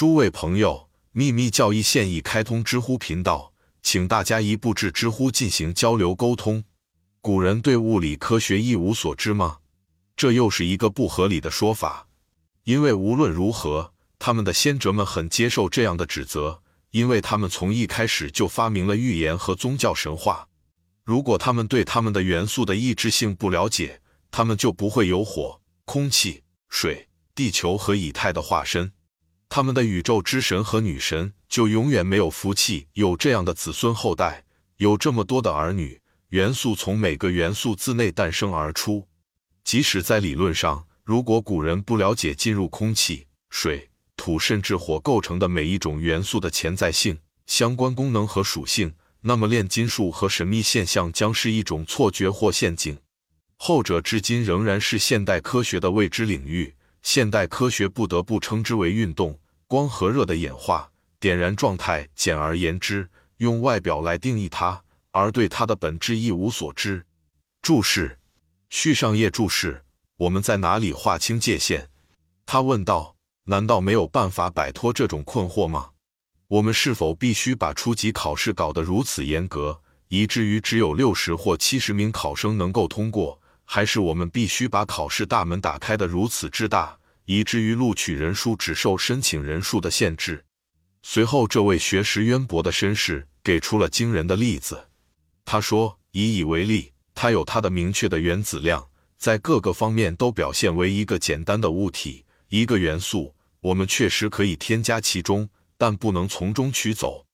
诸位朋友，秘密教义现已开通知乎频道，请大家一步至知乎进行交流沟通。古人对物理科学一无所知吗？这又是一个不合理的说法，因为无论如何，他们的先哲们很接受这样的指责，因为他们从一开始就发明了预言和宗教神话。如果他们对他们的元素的异质性不了解，他们就不会有火、空气、水、地球和以太的化身，他们的宇宙之神和女神就永远没有福气，有这样的子孙后代，有这么多的儿女。元素从每个元素自内诞生而出，即使在理论上，如果古人不了解进入空气、水、土甚至火构成的每一种元素的潜在性、相关功能和属性，那么炼金术和神秘现象将是一种错觉或陷阱。后者至今仍然是现代科学的未知领域。现代科学不得不称之为运动、光和热的演化、点燃状态。简而言之，用外表来定义它。而对它的本质一无所知。注释：续上页注释。我们在哪里划清界限？他问道。难道没有办法摆脱这种困惑吗？我们是否必须把初级考试搞得如此严格，以至于只有六十或七十名考生能够通过？还是我们必须把考试大门打开的如此之大，以至于录取人数只受申请人数的限制？随后，这位学识渊博的绅士给出了惊人的例子。他说：“以乙为例，它有它的明确的原子量，在各个方面都表现为一个简单的物体，一个元素。我们确实可以添加其中，但不能从中取走。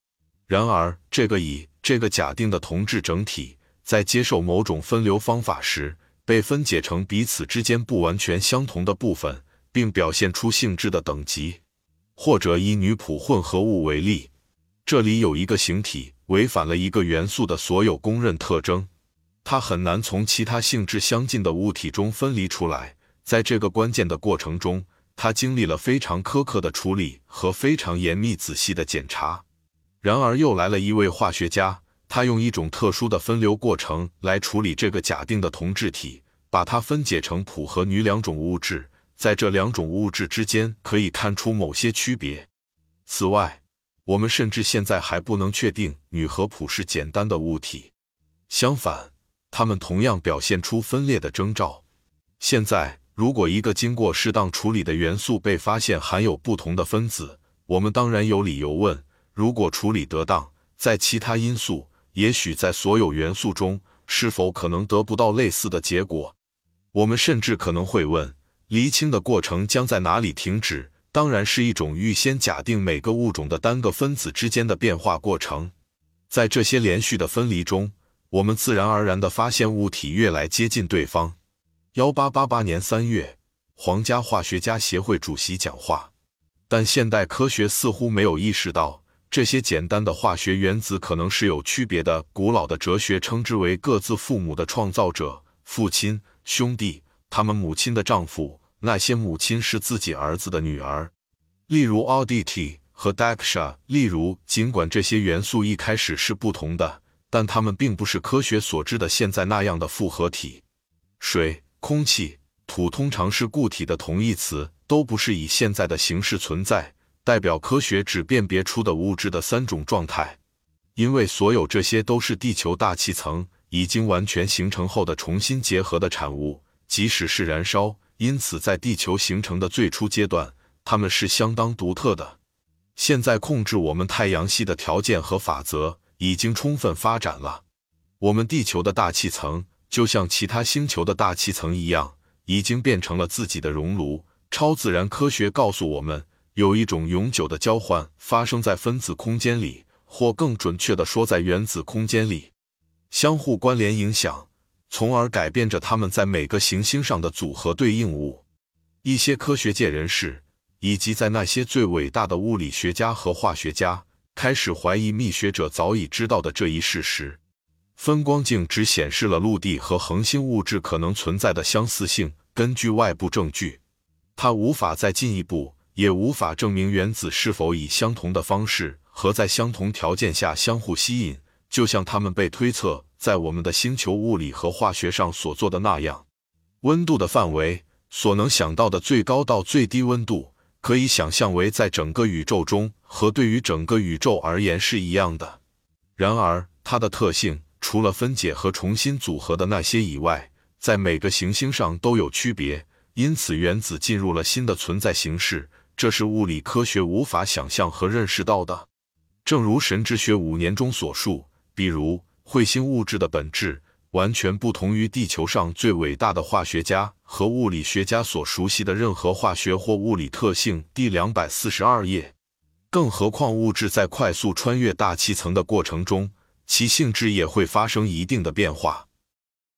然而，这个乙这个假定的同质整体，在接受某种分流方法时，被分解成彼此之间不完全相同的部分，并表现出性质的等级。或者以女谱混合物为例，这里有一个形体。”违反了一个元素的所有公认特征，它很难从其他性质相近的物体中分离出来。在这个关键的过程中，它经历了非常苛刻的处理和非常严密仔细的检查。然而，又来了一位化学家，他用一种特殊的分流过程来处理这个假定的同质体，把它分解成普和钕两种物质。在这两种物质之间，可以看出某些区别。此外，我们甚至现在还不能确定钕和钋是简单的物体，相反，它们同样表现出分裂的征兆。现在，如果一个经过适当处理的元素被发现含有不同的分子，我们当然有理由问：如果处理得当，在其他因素，也许在所有元素中，是否可能得不到类似的结果？我们甚至可能会问：厘清的过程将在哪里停止？当然是一种预先假定每个物种的单个分子之间的变化过程，在这些连续的分离中，我们自然而然地发现物体越来接近对方。幺八八八年三月，皇家化学家协会主席讲话。但现代科学似乎没有意识到，这些简单的化学原子可能是有区别的。古老的哲学称之为各自父母的创造者：父亲、兄弟、他们母亲的丈夫。那些母亲是自己儿子的女儿，例如 Audity 和 Daksha。例如，尽管这些元素一开始是不同的，但它们并不是科学所知的现在那样的复合体。水、空气、土通常是固体的同义词，都不是以现在的形式存在，代表科学只辨别出的物质的三种状态。因为所有这些都是地球大气层已经完全形成后的重新结合的产物，即使是燃烧。因此，在地球形成的最初阶段，它们是相当独特的。现在，控制我们太阳系的条件和法则已经充分发展了。我们地球的大气层就像其他星球的大气层一样，已经变成了自己的熔炉。超自然科学告诉我们，有一种永久的交换发生在分子空间里，或更准确地说，在原子空间里，相互关联影响。从而改变着它们在每个行星上的组合对应物。一些科学界人士，以及在那些最伟大的物理学家和化学家，开始怀疑密学者早已知道的这一事实：分光镜只显示了陆地和恒星物质可能存在的相似性。根据外部证据，它无法再进一步，也无法证明原子是否以相同的方式和在相同条件下相互吸引，就像它们被推测。在我们的星球物理和化学上所做的那样，温度的范围所能想到的最高到最低温度，可以想象为在整个宇宙中和对于整个宇宙而言是一样的。然而，它的特性除了分解和重新组合的那些以外，在每个行星上都有区别。因此，原子进入了新的存在形式，这是物理科学无法想象和认识到的。正如神之学五年中所述，比如彗星物质的本质完全不同于地球上最伟大的化学家和物理学家所熟悉的任何化学或物理特性。第两百四十二页。更何况，物质在快速穿越大气层的过程中，其性质也会发生一定的变化。